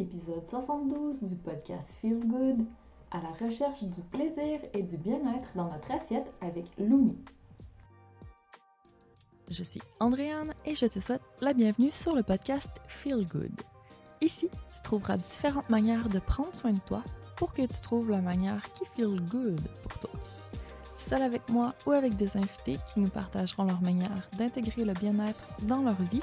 épisode 72 du podcast Feel Good, à la recherche du plaisir et du bien-être dans notre assiette avec Looney. Je suis Andréane et je te souhaite la bienvenue sur le podcast Feel Good. Ici, tu trouveras différentes manières de prendre soin de toi pour que tu trouves la manière qui feel good pour toi. Seul avec moi ou avec des invités qui nous partageront leur manière d'intégrer le bien-être dans leur vie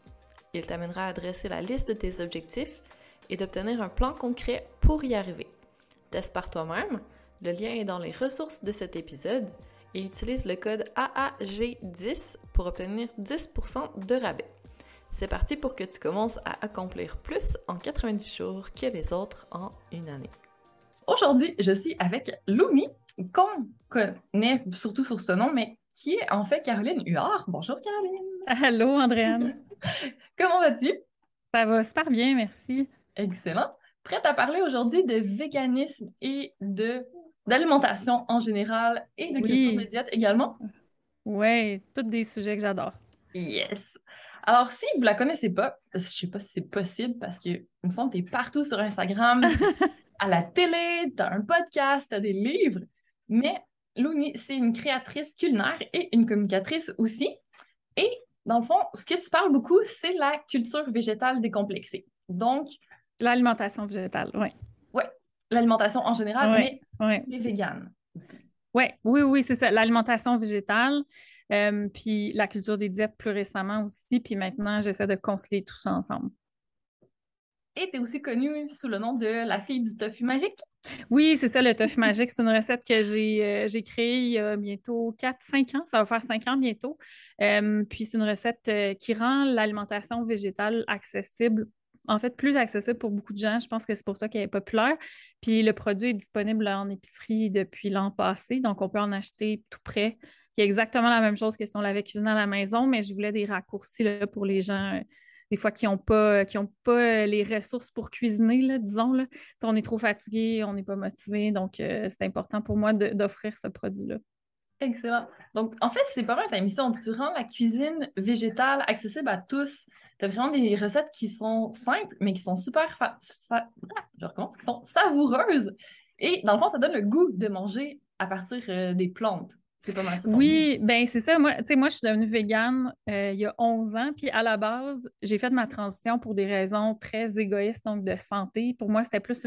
il t'amènera à dresser la liste de tes objectifs et d'obtenir un plan concret pour y arriver. Teste par toi-même, le lien est dans les ressources de cet épisode et utilise le code AAG10 pour obtenir 10% de rabais. C'est parti pour que tu commences à accomplir plus en 90 jours que les autres en une année. Aujourd'hui, je suis avec Lumi, qu'on connaît surtout sur ce nom, mais qui est en fait Caroline Huard. Bonjour Caroline. Allô Andréane. Comment vas-tu? Ça va super bien, merci. Excellent. Prête à parler aujourd'hui de véganisme et de d'alimentation en général et de culture de diète également? Oui, tous des sujets que j'adore. Yes. Alors, si vous la connaissez pas, je sais pas si c'est possible parce que il me semble que tu es partout sur Instagram, à la télé, tu as un podcast, tu as des livres, mais Louni, c'est une créatrice culinaire et une communicatrice aussi. Et dans le fond, ce que tu parles beaucoup, c'est la culture végétale décomplexée. Donc. L'alimentation végétale, oui. Oui, l'alimentation en général, mais les véganes aussi. Ouais, oui, oui, c'est ça. L'alimentation végétale, euh, puis la culture des diètes plus récemment aussi, puis maintenant, j'essaie de concilier tout ça ensemble. Et tu es aussi connue sous le nom de la fille du tofu magique. Oui, c'est ça, le tofu magique. C'est une recette que j'ai euh, créée il y a bientôt 4-5 ans. Ça va faire 5 ans bientôt. Euh, puis c'est une recette euh, qui rend l'alimentation végétale accessible en fait, plus accessible pour beaucoup de gens. Je pense que c'est pour ça qu'elle est populaire. Puis le produit est disponible en épicerie depuis l'an passé, donc on peut en acheter tout près. Y a exactement la même chose que si on l'avait cuisiné à la maison, mais je voulais des raccourcis là, pour les gens des fois qui n'ont pas, qui ont pas les ressources pour cuisiner, là, disons. Là. On est trop fatigué, on n'est pas motivé, donc euh, c'est important pour moi d'offrir ce produit-là. Excellent. Donc, en fait, c'est pas mal ta mission. Tu rends la cuisine végétale accessible à tous. Tu as vraiment des recettes qui sont simples, mais qui sont super je recommence, qui sont savoureuses. Et dans le fond, ça donne le goût de manger à partir euh, des plantes. C'est pas mal ça. Oui, ben c'est ça. Moi, moi, je suis devenue végane euh, il y a 11 ans. Puis à la base, j'ai fait ma transition pour des raisons très égoïstes, donc de santé. Pour moi, c'était plus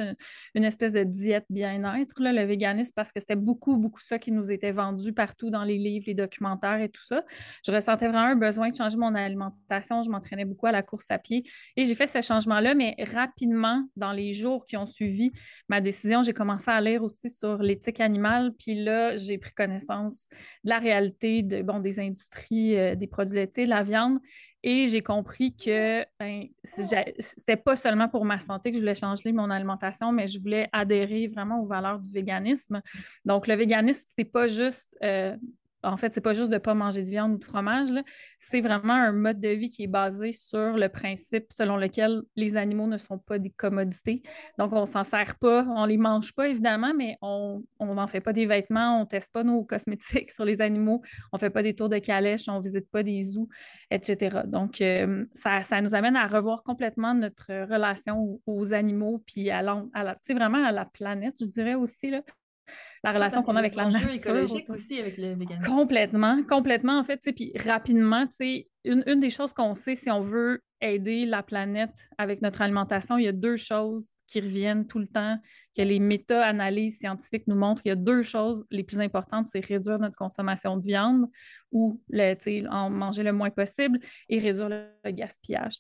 une, espèce de diète bien-être, le véganisme, parce que c'était beaucoup, beaucoup ça qui nous était vendu partout dans les livres, les documentaires et tout ça. Je ressentais vraiment un besoin de changer mon alimentation. Je m'entraînais beaucoup à la course à pied. Et j'ai fait ce changement-là, mais rapidement, dans les jours qui ont suivi ma décision, j'ai commencé à lire aussi sur l'éthique animale. Puis là, j'ai pris connaissance de la réalité de, bon, des industries, euh, des produits laitiers, de la viande. Et j'ai compris que ben, c'était pas seulement pour ma santé que je voulais changer mon alimentation, mais je voulais adhérer vraiment aux valeurs du véganisme. Donc, le véganisme, c'est pas juste euh, en fait, c'est pas juste de pas manger de viande ou de fromage, c'est vraiment un mode de vie qui est basé sur le principe selon lequel les animaux ne sont pas des commodités. Donc, on s'en sert pas, on les mange pas évidemment, mais on n'en fait pas des vêtements, on teste pas nos cosmétiques sur les animaux, on fait pas des tours de calèche, on visite pas des zoos, etc. Donc, euh, ça, nous amène à revoir complètement notre relation aux, animaux, puis à, à la, vraiment à la planète, je dirais aussi. Là la relation qu'on a avec la nature. écologique aussi avec le véganisme. Complètement, complètement en fait. Puis rapidement, une, une des choses qu'on sait si on veut aider la planète avec notre alimentation, il y a deux choses qui reviennent tout le temps, que les méta-analyses scientifiques nous montrent. Il y a deux choses les plus importantes, c'est réduire notre consommation de viande ou en manger le moins possible et réduire le, gaspillage.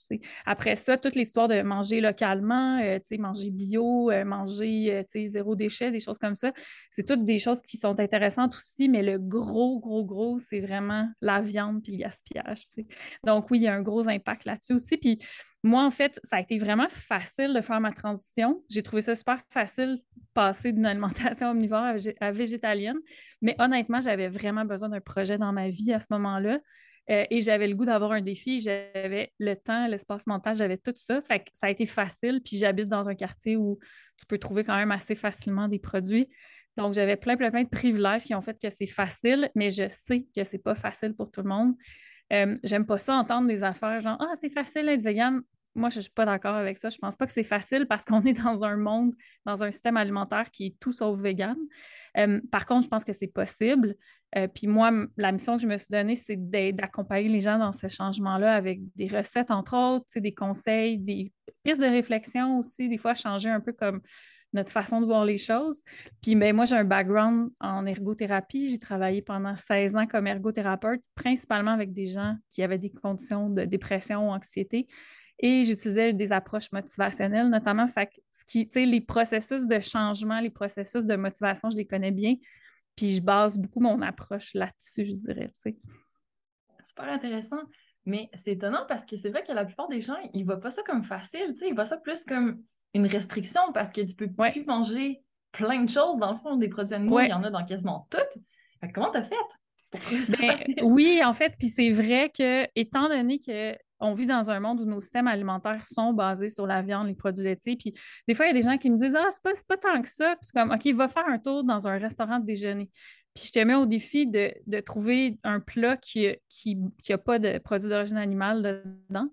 Après ça, toute l'histoire de manger localement, euh, manger bio, euh, manger euh, zéro déchet, des choses comme ça, c'est toutes des choses qui sont intéressantes aussi, mais le gros, gros, gros, c'est vraiment la viande puis le gaspillage. Donc oui, il y a un gros impact là-dessus aussi. Puis moi, en fait, ça a été vraiment facile de faire ma transition. J'ai trouvé ça super facile passer d'une alimentation omnivore à, végétalienne. Mais honnêtement, j'avais vraiment besoin d'un projet dans ma vie à ce moment-là. Euh, et j'avais le goût d'avoir un défi. J'avais le temps, l'espace mental, j'avais tout ça. Fait que ça a été facile. Puis j'habite dans un quartier où tu peux trouver quand même assez facilement des produits. Donc, j'avais plein, plein, plein de privilèges qui ont fait que c'est facile, mais je sais que c'est pas facile pour tout le monde. Euh, j'aime pas ça entendre des affaires genre Ah, c'est facile d'être vegan moi, je ne suis pas d'accord avec ça. Je ne pense pas que c'est facile parce qu'on est dans un monde, dans un système alimentaire qui est tout sauf vegan. Euh, par contre, je pense que c'est possible. Euh, puis moi, la mission que je me suis donnée, c'est d'accompagner les gens dans ce changement-là avec des recettes, entre autres, des conseils, des pistes de réflexion aussi, des fois changer un peu comme notre façon de voir les choses. Puis ben, moi, j'ai un background en ergothérapie. J'ai travaillé pendant 16 ans comme ergothérapeute, principalement avec des gens qui avaient des conditions de dépression ou anxiété. Et j'utilisais des approches motivationnelles, notamment. Fait ce qui, les processus de changement, les processus de motivation, je les connais bien. Puis je base beaucoup mon approche là-dessus, je dirais. Super intéressant. Mais c'est étonnant parce que c'est vrai que la plupart des gens, ils ne voient pas ça comme facile. Ils voient ça plus comme une restriction parce que tu peux plus manger plein de choses. Dans le fond, des produits animaux, il y en a dans quasiment toutes. comment tu as fait? Ben, oui, en fait, puis c'est vrai que, étant donné que on vit dans un monde où nos systèmes alimentaires sont basés sur la viande, les produits laitiers. Puis des fois, il y a des gens qui me disent Ah, c'est pas, pas tant que ça. Puis c'est comme OK, va faire un tour dans un restaurant de déjeuner. Puis je te mets au défi de, trouver un plat qui n'a qui, a pas de produits d'origine animale dedans.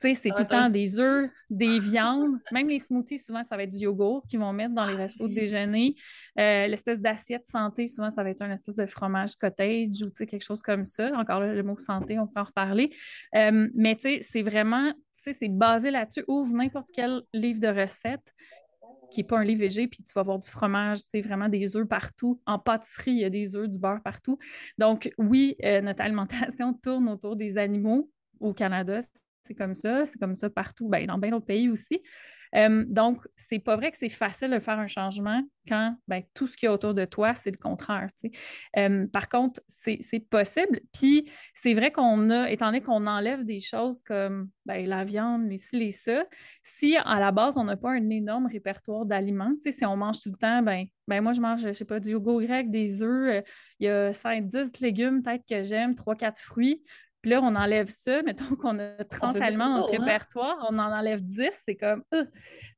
Tu sais, c'est ah, tout le temps des œufs, des viandes. Même les smoothies, souvent, ça va être du yogourt qu'ils vont mettre dans les ah, restos de déjeuner. Euh, l'espèce d'assiette santé, souvent, ça va être un espèce de fromage cottage ou quelque chose comme ça. Encore là, le mot santé, on peut en reparler. Euh, mais tu sais, c'est vraiment, tu sais, c'est basé là-dessus. Ouvre n'importe quel livre de recettes qui n'est pas un lait végé, puis tu vas avoir du fromage, c'est vraiment des œufs partout. En pâtisserie, il y a des œufs, du beurre partout. Donc, oui, euh, notre alimentation tourne autour des animaux au Canada. C'est comme ça, c'est comme ça partout, ben, dans bien d'autres pays aussi. Euh, donc, c'est pas vrai que c'est facile de faire un changement quand ben, tout ce qu'il y a autour de toi, c'est le contraire. Euh, par contre, c'est possible. Puis, c'est vrai qu'on a, étant donné qu'on enlève des choses comme ben, la viande, les ci, les ça, si à la base, on n'a pas un énorme répertoire d'aliments, si on mange tout le temps, ben, ben moi, je mange, je sais pas, du yogourt grec, des œufs, euh, il y a 5, 10 légumes peut-être que j'aime, 3-4 fruits. Puis là, on enlève ça, mettons qu'on a 30 aliments dans notre hein? répertoire, on en enlève 10, c'est comme euh.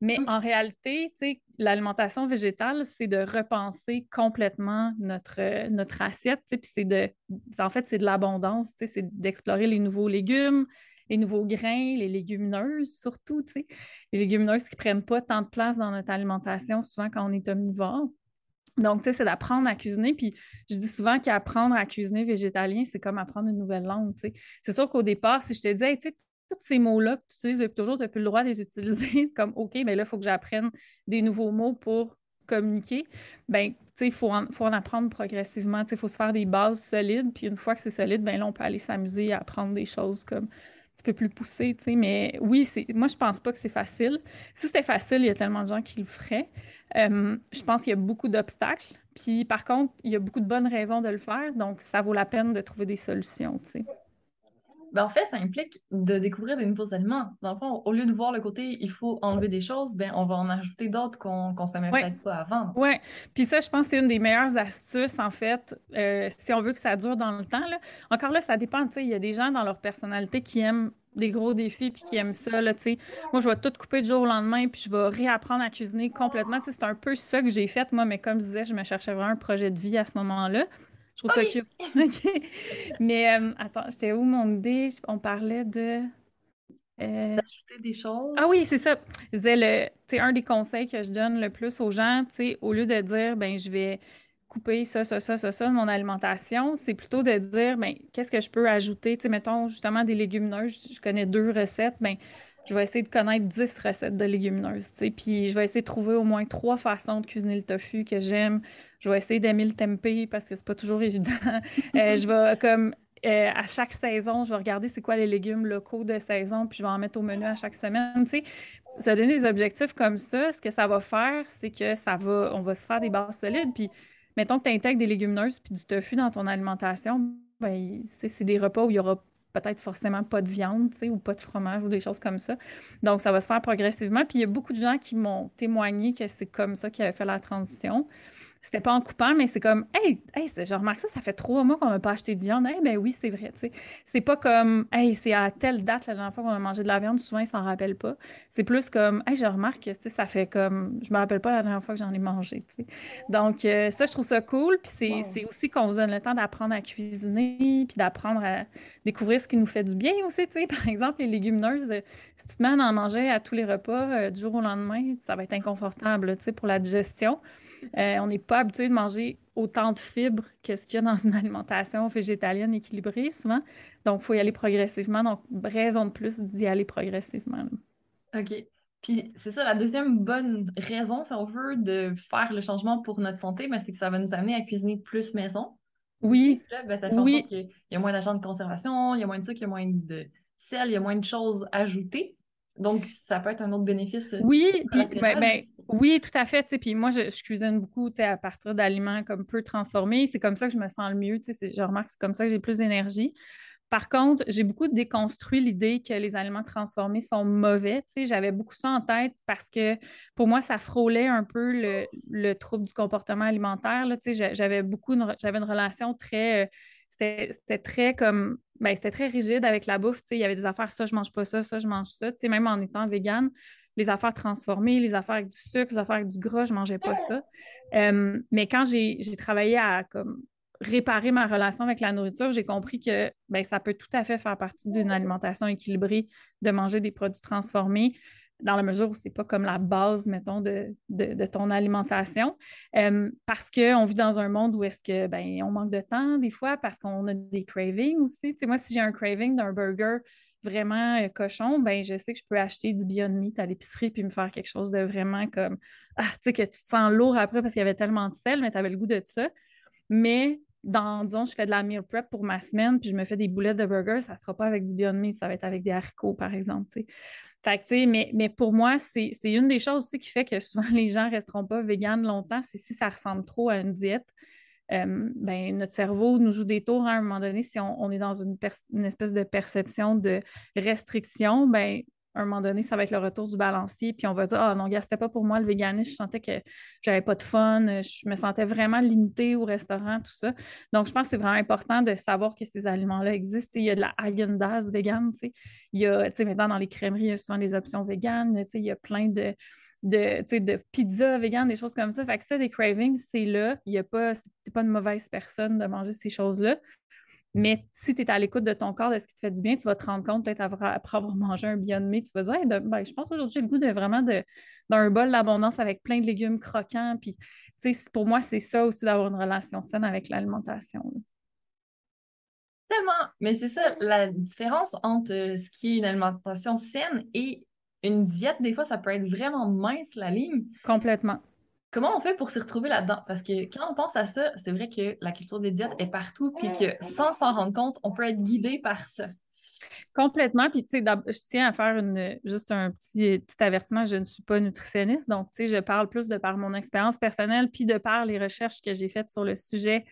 Mais en réalité, l'alimentation végétale, c'est de repenser complètement notre, notre assiette, puis c'est de, en fait, c'est de l'abondance, c'est d'explorer les nouveaux légumes, les nouveaux grains, les légumineuses surtout, les légumineuses qui ne prennent pas tant de place dans notre alimentation, souvent quand on est omnivore. Donc, tu sais, c'est d'apprendre à cuisiner. Puis, je dis souvent qu'apprendre à cuisiner végétalien, c'est comme apprendre une nouvelle langue, tu sais. C'est sûr qu'au départ, si je te dis, tu sais, tous ces mots-là que tu utilises depuis toujours, tu n'as plus le droit de les utiliser. C'est comme, OK, mais là, il faut que j'apprenne des nouveaux mots pour communiquer. Ben, tu sais, il faut, faut, en apprendre progressivement. Tu sais, il faut se faire des bases solides. Puis, une fois que c'est solide, ben là, on peut aller s'amuser à apprendre des choses comme petit peu plus poussé, tu sais, mais oui, moi, je pense pas que c'est facile. Si c'était facile, il y a tellement de gens qui le feraient. Euh, je pense qu'il y a beaucoup d'obstacles. Puis, par contre, il y a beaucoup de bonnes raisons de le faire, donc ça vaut la peine de trouver des solutions, tu sais. Ben, en fait, ça implique de découvrir des nouveaux aliments. Dans le fond, au lieu de voir le côté il faut enlever des choses, ben, on va en ajouter d'autres qu'on ne savait peut-être pas avant. Oui, puis ça, je pense que c'est une des meilleures astuces, en fait, euh, si on veut que ça dure dans le temps. Là. Encore là, ça dépend. Il y a des gens dans leur personnalité qui aiment des gros défis puis qui aiment ça. Là, moi, je vais tout couper du jour au lendemain puis je vais réapprendre à cuisiner complètement. C'est un peu ça que j'ai fait, moi, mais comme je disais, je me cherchais vraiment un projet de vie à ce moment-là. Je trouve ça cute. Mais euh, attends, j'étais où mon idée? On parlait de. Euh, D'ajouter des choses. Ah oui, c'est ça. Je disais, le, un des conseils que je donne le plus aux gens, au lieu de dire, ben je vais couper ça, ça, ça, ça, ça de mon alimentation. C'est plutôt de dire, ben, qu'est-ce que je peux ajouter? Mettons, justement, des légumineuses. Je connais deux recettes. Ben, je vais essayer de connaître 10 recettes de légumineuses, puis je vais essayer de trouver au moins trois façons de cuisiner le tofu que j'aime. Je vais essayer d'aimer le tempeh parce que c'est pas toujours évident. Euh, je vais comme euh, à chaque saison, je vais regarder c'est quoi les légumes locaux de saison, puis je vais en mettre au menu à chaque semaine. Se donner des objectifs comme ça, ce que ça va faire, c'est que ça va, on va se faire des bases solides. Puis, mettons que tu intègres des légumineuses puis du tofu dans ton alimentation, ben, c'est des repas où il y aura peut-être forcément pas de viande, ou pas de fromage ou des choses comme ça. Donc, ça va se faire progressivement. Puis, il y a beaucoup de gens qui m'ont témoigné que c'est comme ça qu'ils avaient fait la transition. C'était pas en coupant, mais c'est comme, hey, hey je remarque ça, ça fait trois mois qu'on n'a pas acheté de viande. Hey, ben oui, c'est vrai. C'est pas comme, hey, c'est à telle date la dernière fois qu'on a mangé de la viande, souvent ils s'en rappellent pas. C'est plus comme, hey, je remarque que ça fait comme, je me rappelle pas la dernière fois que j'en ai mangé. Donc, euh, ça, je trouve ça cool. Puis c'est aussi qu'on se donne le temps d'apprendre à cuisiner, puis d'apprendre à découvrir ce qui nous fait du bien aussi. Par exemple, les légumineuses, si tu te mets à en manger à tous les repas euh, du jour au lendemain, ça va être inconfortable pour la digestion. Euh, on n'est pas habitué de manger autant de fibres que ce qu'il y a dans une alimentation végétalienne équilibrée souvent. Donc, il faut y aller progressivement. Donc, raison de plus d'y aller progressivement. OK. Puis c'est ça, la deuxième bonne raison, si on veut, de faire le changement pour notre santé, ben, c'est que ça va nous amener à cuisiner plus maison. Oui. Ben, ça fait en sorte qu'il y a moins d'agents de conservation, il y a moins de sucre, il y a moins de sel, il y a moins de choses ajoutées. Donc, ça peut être un autre bénéfice. Euh, oui, puis, ben, ben, oui, tout à fait. Puis moi, je, cuisine beaucoup à partir d'aliments comme peu transformés. C'est comme ça que je me sens le mieux. Je remarque que c'est comme ça que j'ai plus d'énergie. Par contre, j'ai beaucoup déconstruit l'idée que les aliments transformés sont mauvais. J'avais beaucoup ça en tête parce que pour moi, ça frôlait un peu le, trouble du comportement alimentaire. J'avais beaucoup, j'avais une relation très euh, c'était très comme ben, c'était très rigide avec la bouffe. Il y avait des affaires, ça, je mange pas ça, ça, je mange ça. même en étant végane, les affaires transformées, les affaires avec du sucre, les affaires avec du gras, je mangeais pas ça. mais quand j'ai travaillé à comme, réparer ma relation avec la nourriture, j'ai compris que ben, ça peut tout à fait faire partie d'une alimentation équilibrée de manger des produits transformés dans la mesure où c'est pas comme la base, mettons, de, ton alimentation. Euh, parce qu'on vit dans un monde où est-ce que ben, on manque de temps des fois parce qu'on a des cravings aussi. moi, si j'ai un craving d'un burger vraiment euh, cochon, ben je sais que je peux acheter du Beyond Meat à l'épicerie puis me faire quelque chose de vraiment comme ah, tu sais, que tu te sens lourd après parce qu'il y avait tellement de sel, mais tu avais le goût de ça. Mais dans, disons, je fais de la meal prep pour ma semaine, puis je me fais des boulettes de burger, ça ne sera pas avec du Beyond Meat, ça va être avec des haricots, par exemple mais, mais pour moi, c'est une des choses aussi qui fait que souvent les gens ne resteront pas véganes longtemps, c'est si ça ressemble trop à une diète. Euh, ben, notre cerveau nous joue des tours à un moment donné. Si on, est dans une, une, espèce de perception de restriction, ben, à un moment donné, ça va être le retour du balancier, puis on va dire Ah non, gars, c'était pas pour moi le véganisme, je sentais que j'avais pas de fun, je me sentais vraiment limitée au restaurant, tout ça. Donc, je pense que c'est vraiment important de savoir que ces aliments-là existent. il y a de la Häagen-Dazs vegan, il y a, tu sais, maintenant dans les crèmeries, il y a souvent des options véganes, il y a plein de de, de pizza vegan, des choses comme ça. Fait que ça, des cravings, c'est là. Il n'y a pas, pas une mauvaise personne de manger ces choses-là. Mais si tu es à l'écoute de ton corps, de ce qui te fait du bien, tu vas te rendre compte, peut-être après avoir mangé un Beyond Meat, tu vas dire ben, je pense aujourd'hui j'ai le goût de vraiment d'un bol d'abondance avec plein de légumes croquants. Puis, pour moi, c'est ça aussi d'avoir une relation saine avec l'alimentation. Tellement! Mais c'est ça, la différence entre euh, ce qui est une alimentation saine et une diète, des fois, ça peut être vraiment mince la ligne. Complètement. Comment on fait pour s'y retrouver là-dedans? Parce que quand on pense à ça, c'est vrai que la culture des diètes est partout, puis que sans s'en rendre compte, on peut être guidé par ça. Complètement. Puis, tu sais, je tiens à faire une, juste un petit, petit avertissement. Je ne suis pas nutritionniste, donc, tu sais, je parle plus de par mon expérience personnelle, puis de par les recherches que j'ai faites sur le sujet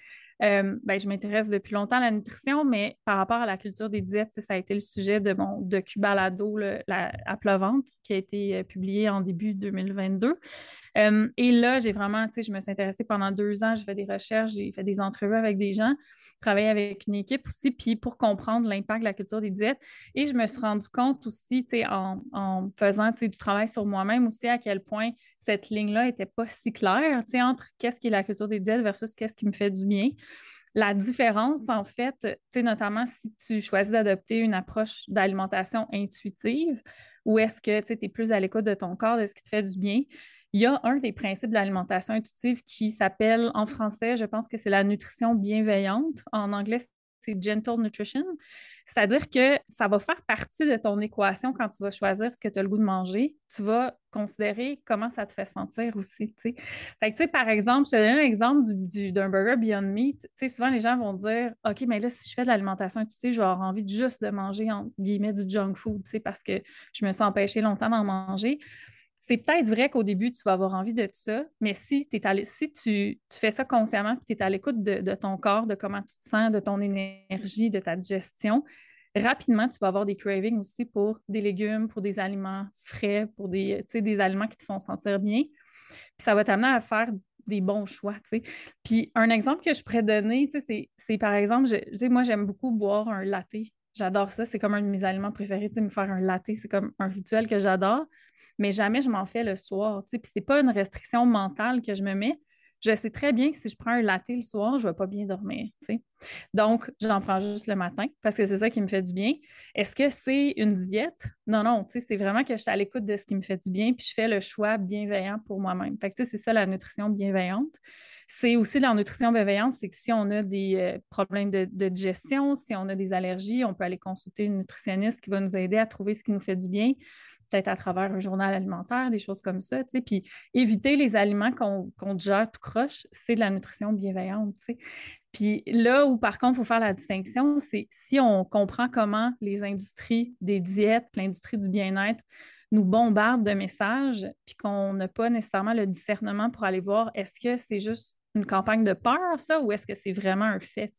euh, ben, je m'intéresse depuis longtemps à la nutrition, mais par rapport à la culture des diètes, ça a été le sujet de mon docu-balado la, à plat qui a été euh, publié en début 2022. Euh, et là, j'ai vraiment, je me suis intéressée pendant deux ans, j'ai fait des recherches, j'ai fait des entrevues avec des gens, travaillé avec une équipe aussi, puis pour comprendre l'impact de la culture des diètes. Et je me suis rendu compte aussi, en, en faisant du travail sur moi-même aussi, à quel point cette ligne-là n'était pas si claire, entre qu'est-ce qui est la culture des diètes versus qu'est-ce qui me fait du bien. La différence, en fait, notamment si tu choisis d'adopter une approche d'alimentation intuitive ou est-ce que tu es plus à l'écoute de ton corps, de ce qui te fait du bien, il y a un des principes de l'alimentation intuitive qui s'appelle en français, je pense que c'est la nutrition bienveillante. En anglais, c'est gentle nutrition. C'est-à-dire que ça va faire partie de ton équation quand tu vas choisir ce que tu as le goût de manger. Tu vas considérer comment ça te fait sentir aussi. Fait que, par exemple, je te donne un exemple d'un burger Beyond Meat. souvent, les gens vont dire OK, mais là, si je fais de l'alimentation intuitive, je vais avoir envie juste de manger, entre guillemets, du junk food parce que je me sens empêchée longtemps d'en manger c'est peut-être vrai qu'au début, tu vas avoir envie de ça, mais si, tu, fais ça consciemment et tu es à l'écoute de, ton corps, de comment tu te sens, de ton énergie, de ta digestion, rapidement, tu vas avoir des cravings aussi pour des légumes, pour des aliments frais, pour des, des aliments qui te font sentir bien. ça va t'amener à faire des bons choix. Puis un exemple que je pourrais donner, c'est par exemple, moi, j'aime beaucoup boire un latte. J'adore ça. C'est comme un de mes aliments préférés. Me faire un latte, c'est comme un rituel que j'adore mais jamais je m'en fais le soir. Puis c'est pas une restriction mentale que je me mets. Je sais très bien que si je prends un latte le soir, je ne vais pas bien dormir. Donc, j'en prends juste le matin parce que c'est ça qui me fait du bien. Est-ce que c'est une diète? Non, non, c'est vraiment que je suis à l'écoute de ce qui me fait du bien, puis je fais le choix bienveillant pour moi-même. C'est ça la nutrition bienveillante. C'est aussi la nutrition bienveillante, c'est que si on a des euh, problèmes de, de, digestion, si on a des allergies, on peut aller consulter une nutritionniste qui va nous aider à trouver ce qui nous fait du bien peut-être à travers un journal alimentaire, des choses comme ça, puis éviter les aliments qu'on qu digère tout croche, c'est de la nutrition bienveillante. Puis là où, par contre, il faut faire la distinction, c'est si on comprend comment les industries des diètes, l'industrie du bien-être nous bombardent de messages, puis qu'on n'a pas nécessairement le discernement pour aller voir est-ce que c'est juste une campagne de peur, ça, ou est-ce que c'est vraiment un fait.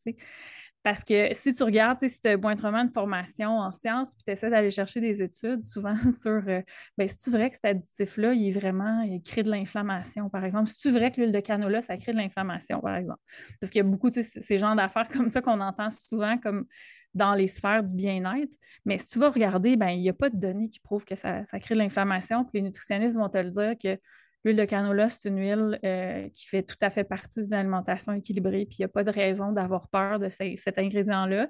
Parce que si tu regardes, si tu as vraiment une formation en sciences, puis tu essaies d'aller chercher des études, souvent sur, euh, ben, c'est-tu vrai que cet additif-là, il est vraiment, il crée de l'inflammation, par exemple? C'est-tu vrai que l'huile de canola, ça crée de l'inflammation, par exemple? Parce qu'il y a beaucoup, de ces genres d'affaires comme ça qu'on entend souvent comme dans les sphères du bien-être. Mais si tu vas regarder, ben, il n'y a pas de données qui prouvent que ça, ça crée de l'inflammation. Puis les nutritionnistes vont te le dire que L'huile de canola, c'est une huile euh, qui fait tout à fait partie d'une alimentation équilibrée, puis il n'y a pas de raison d'avoir peur de cet ingrédient-là.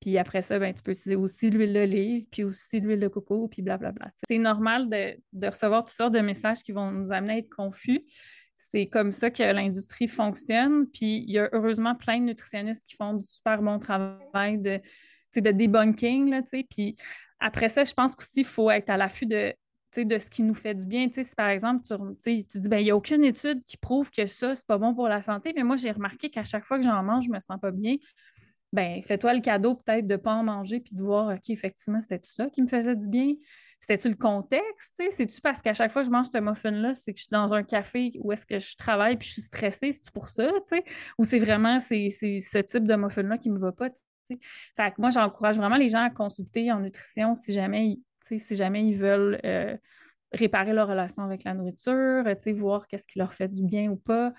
Puis après ça, ben, tu peux utiliser aussi l'huile d'olive, puis aussi l'huile de coco, puis blablabla. C'est normal de, recevoir toutes sortes de messages qui vont nous amener à être confus. C'est comme ça que l'industrie fonctionne. Puis il y a heureusement plein de nutritionnistes qui font du super bon travail de, de debunking. Là, puis après ça, je pense qu'aussi, il faut être à l'affût de de ce qui nous fait du bien. Si par exemple, tu, tu dis, ben, il n'y a aucune étude qui prouve que ça, c'est pas bon pour la santé, mais moi, j'ai remarqué qu'à chaque fois que j'en mange, je me sens pas bien. Ben, fais-toi le cadeau peut-être de ne pas en manger puis de voir, OK, effectivement, c'était ça qui me faisait du bien? C'était-tu le contexte? C'est-tu parce qu'à chaque fois que je mange ce muffin-là, c'est que je suis dans un café où est-ce que je travaille puis je suis stressée? C'est-tu pour ça? Ou c'est vraiment ce type de muffin-là qui ne me va pas? Fait que moi, j'encourage vraiment les gens à consulter en nutrition si jamais si jamais ils veulent euh, réparer leur relation avec la nourriture, voir qu'est-ce qui leur fait du bien ou pas.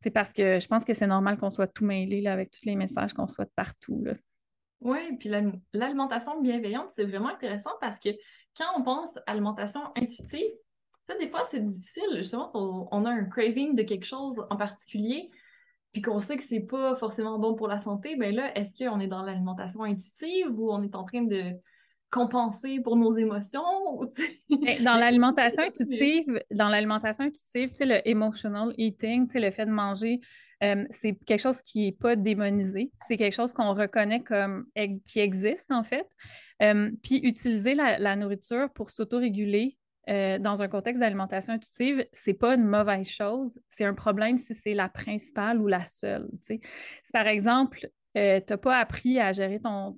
C'est parce que je pense que c'est normal qu'on soit tout mêlé là, avec tous les messages qu'on soit de partout. Oui, puis l'alimentation bienveillante, c'est vraiment intéressant parce que quand on pense alimentation intuitive, des fois, c'est difficile. Justement, on, a un craving de quelque chose en particulier, puis qu'on sait que c'est pas forcément bon pour la santé, bien là, est-ce qu'on est dans l'alimentation intuitive ou on est en train de compenser pour nos émotions? dans l'alimentation intuitive, dans l'alimentation intuitive, le emotional eating, le fait de manger, euh, c'est quelque chose qui n'est pas démonisé. C'est quelque chose qu'on reconnaît comme qui existe, en fait. Euh, puis utiliser la, nourriture pour s'autoréguler euh, dans un contexte d'alimentation intuitive, c'est pas une mauvaise chose. C'est un problème si c'est la principale ou la seule. Si par exemple, euh, tu n'as pas appris à gérer ton.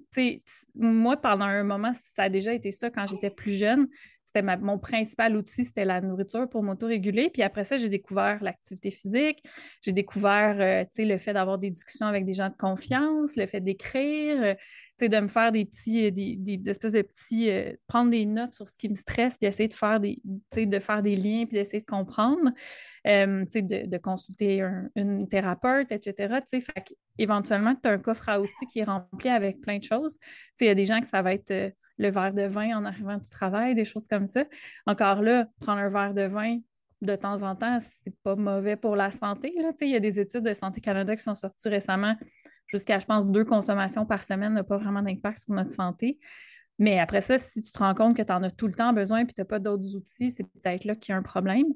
moi, pendant un moment, ça a déjà été ça quand j'étais plus jeune. C'était mon principal outil, c'était la nourriture pour m'auto-réguler. Puis après ça, j'ai découvert l'activité physique, j'ai découvert euh, le fait d'avoir des discussions avec des gens de confiance, le fait d'écrire, euh, de me faire des petits, euh, des, espèces de petits, euh, prendre des notes sur ce qui me stresse, puis essayer de faire des, de faire des liens, puis d'essayer de comprendre, euh, de, de, consulter une thérapeute, etc. Fait éventuellement, tu as un coffre à outils qui est rempli avec plein de choses. Il y a des gens que ça va être le verre de vin en arrivant du travail, des choses comme ça. Encore là, prendre un verre de vin, de temps en temps, c'est pas mauvais pour la santé. Il y a des études de Santé Canada qui sont sorties récemment jusqu'à, je pense, deux consommations par semaine n'a pas vraiment d'impact sur notre santé. Mais après ça, si tu te rends compte que tu en as tout le temps besoin et tu n'as pas d'autres outils, c'est peut-être là qu'il y a un problème.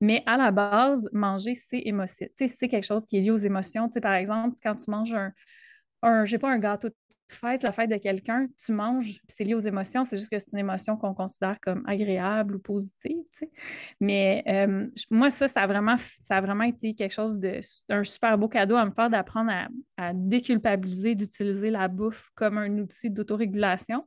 Mais à la base, manger, c'est émotion. c'est quelque chose qui est lié aux émotions. par exemple, quand tu manges un, pas, un gâteau de fête, la fête de quelqu'un, tu manges, c'est lié aux émotions, c'est juste que c'est une émotion qu'on considère comme agréable ou positive. Mais euh, moi, ça, ça a, vraiment, ça a vraiment été quelque chose de un super beau cadeau à me faire d'apprendre à, déculpabiliser, d'utiliser la bouffe comme un outil d'autorégulation.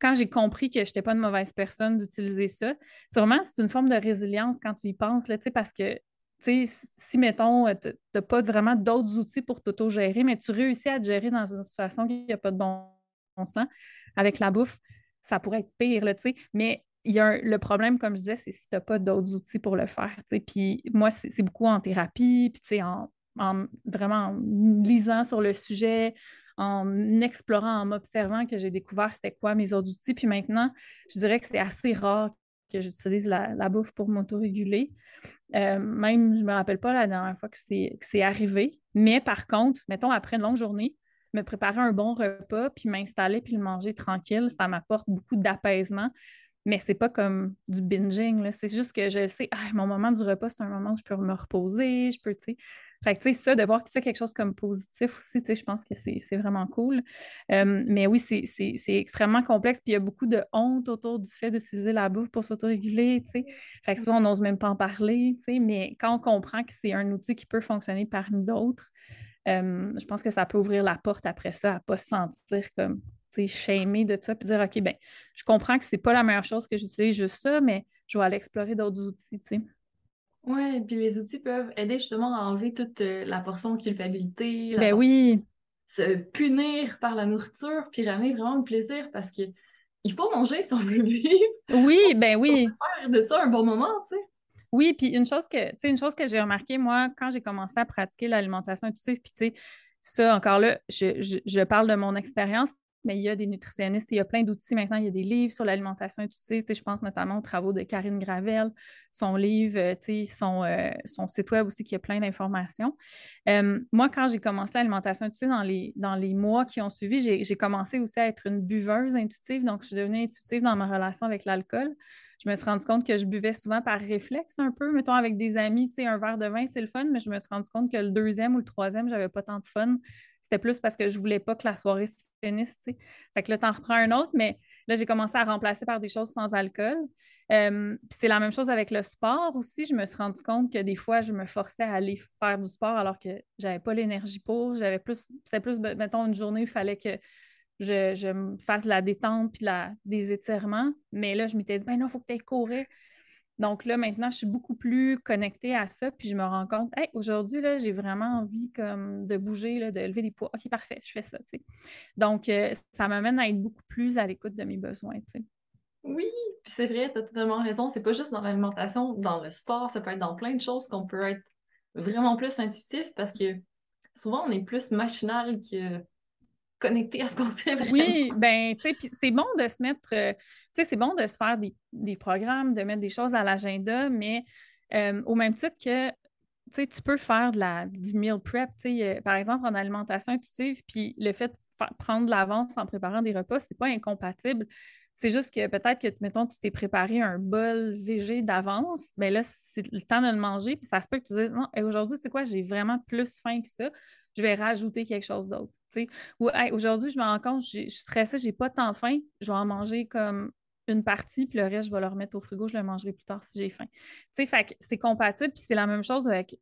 Quand j'ai compris que je n'étais pas une mauvaise personne d'utiliser ça, c'est vraiment c'est une forme de résilience quand tu y penses, là, parce que si, mettons, euh, tu n'as pas vraiment d'autres outils pour t'auto-gérer, mais tu réussis à te gérer dans une situation qui n'y a pas de bon sens, avec la bouffe, ça pourrait être pire, mais y a le problème, comme je disais, c'est si tu n'as pas d'autres outils pour le faire. Puis moi, c'est beaucoup en thérapie, puis en, en, vraiment en lisant sur le sujet, en explorant, en m'observant que j'ai découvert c'était quoi mes autres outils. Puis maintenant, je dirais que c'est assez rare que j'utilise la, bouffe pour m'autoréguler. Euh, même, je ne me rappelle pas la dernière fois que c'est arrivé. Mais par contre, mettons, après une longue journée, me préparer un bon repas, puis m'installer, puis le manger tranquille, ça m'apporte beaucoup d'apaisement mais c'est pas comme du binging. C'est juste que je sais, ah, mon moment du repas, c'est un moment où je peux me reposer, je peux, tu sais. Fait que, tu sais, ça, de voir que c'est quelque chose comme positif aussi, tu sais, je pense que c'est vraiment cool. Euh, mais oui, c'est extrêmement complexe, puis il y a beaucoup de honte autour du fait d'utiliser la bouffe pour s'autoréguler, tu sais. Fait que souvent, on n'ose même pas en parler, tu sais, mais quand on comprend que c'est un outil qui peut fonctionner parmi d'autres, euh, je pense que ça peut ouvrir la porte après ça à ne pas se sentir comme shamer de ça, puis dire, OK, ben, je comprends que c'est pas la meilleure chose que j'utilise juste ça, mais je vais aller explorer d'autres outils, tu sais. Oui, puis les outils peuvent aider justement à enlever toute euh, la portion de culpabilité. ben oui. Se punir par la nourriture, puis ramener vraiment le plaisir parce que il faut manger si on veut vivre. Oui, ben oui. faire de ça un bon moment, tu sais. Oui, puis une chose que, une chose que j'ai remarqué, moi, quand j'ai commencé à pratiquer l'alimentation intuitive, puis tu sais, ça, encore là, je, je, parle de mon expérience, mais il y a des nutritionnistes, il y a plein d'outils maintenant, il y a des livres sur l'alimentation intuitive, je pense notamment aux travaux de Karine Gravel, son livre, euh, son, euh, son site web aussi qui a plein d'informations. Euh, moi, quand j'ai commencé l'alimentation intuitive dans les, dans les mois qui ont suivi, j'ai commencé aussi à être une buveuse intuitive, donc je suis devenue intuitive dans ma relation avec l'alcool. Je me suis rendu compte que je buvais souvent par réflexe un peu, mettons avec des amis, tu sais, un verre de vin, c'est le fun, mais je me suis rendu compte que le deuxième ou le troisième, j'avais pas tant de fun. C'était plus parce que je voulais pas que la soirée se finisse, tu sais. Fait que là, t'en reprends un autre, mais là, j'ai commencé à remplacer par des choses sans alcool. C'est la même chose avec le sport aussi. Je me suis rendu compte que des fois, je me forçais à aller faire du sport alors que j'avais pas l'énergie pour. J'avais plus, c'était plus, mettons, une journée où il fallait que je, je fasse la détente puis la, des étirements. Mais là, je m'étais dit, ben non, il faut que tu courir. Donc là, maintenant, je suis beaucoup plus connectée à ça, puis je me rends compte, hey, aujourd'hui, là, j'ai vraiment envie comme de bouger, là, de lever des poids. OK, parfait, je fais ça. Donc, euh, ça m'amène à être beaucoup plus à l'écoute de mes besoins. Oui, puis c'est vrai, tu as totalement raison. C'est pas juste dans l'alimentation, dans le sport, ça peut être dans plein de choses qu'on peut être vraiment plus intuitif parce que souvent, on est plus machinal que connecté à ce qu'on fait. Oui, ben, tu sais, puis c'est bon de se mettre, euh, tu sais, c'est bon de se faire des, programmes, de mettre des choses à l'agenda, mais euh, au même titre que, tu sais, tu peux faire la, du meal prep, tu sais, par exemple, en alimentation intuitive, puis le fait de prendre de l'avance en préparant des repas, c'est pas incompatible. C'est juste que peut-être que, mettons, tu t'es préparé un bol végé d'avance, mais là, c'est le temps de le manger, puis ça se peut que tu dises, non, aujourd'hui, c'est quoi, j'ai vraiment plus faim que ça je vais rajouter quelque chose d'autre. Ou aujourd'hui, je me rends compte, je suis stressée, j'ai pas tant faim, je vais en manger comme une partie, puis le reste, je vais le remettre au frigo, je le mangerai plus tard si j'ai faim. fait c'est compatible, puis c'est la même chose avec.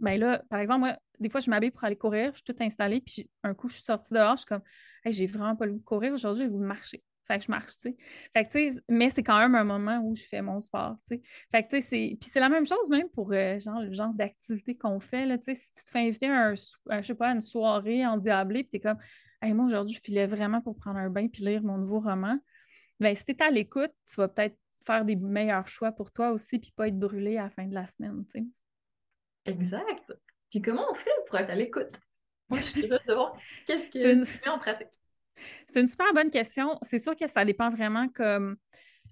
Ben là, par exemple, moi, des fois, je m'habille pour aller courir, je suis toute installée, puis un coup, je suis sortie dehors, je suis comme, j'ai vraiment pas le goût de courir, aujourd'hui, je vais marcher. Fait que je marche, tu sais. Fait que, tu sais, mais c'est quand même un moment où je fais mon sport, tu sais. Fait que, tu sais, c'est... Puis c'est la même chose même pour, euh, genre, le genre d'activité qu'on fait, là, tu sais. Si tu te fais inviter à, un, je sais pas, une soirée endiablée, puis t'es comme, hey, moi, aujourd'hui, je filais vraiment pour prendre un bain puis lire mon nouveau roman. Bien, si t'es à l'écoute, tu vas peut-être faire des meilleurs choix pour toi aussi, puis pas être brûlé à la fin de la semaine, tu sais. Exact. Puis comment on fait pour être à l'écoute? Moi, je suis curieuse de voir qu'est-ce que tu fais en pratique. C'est une super bonne question. C'est sûr que ça dépend vraiment comme.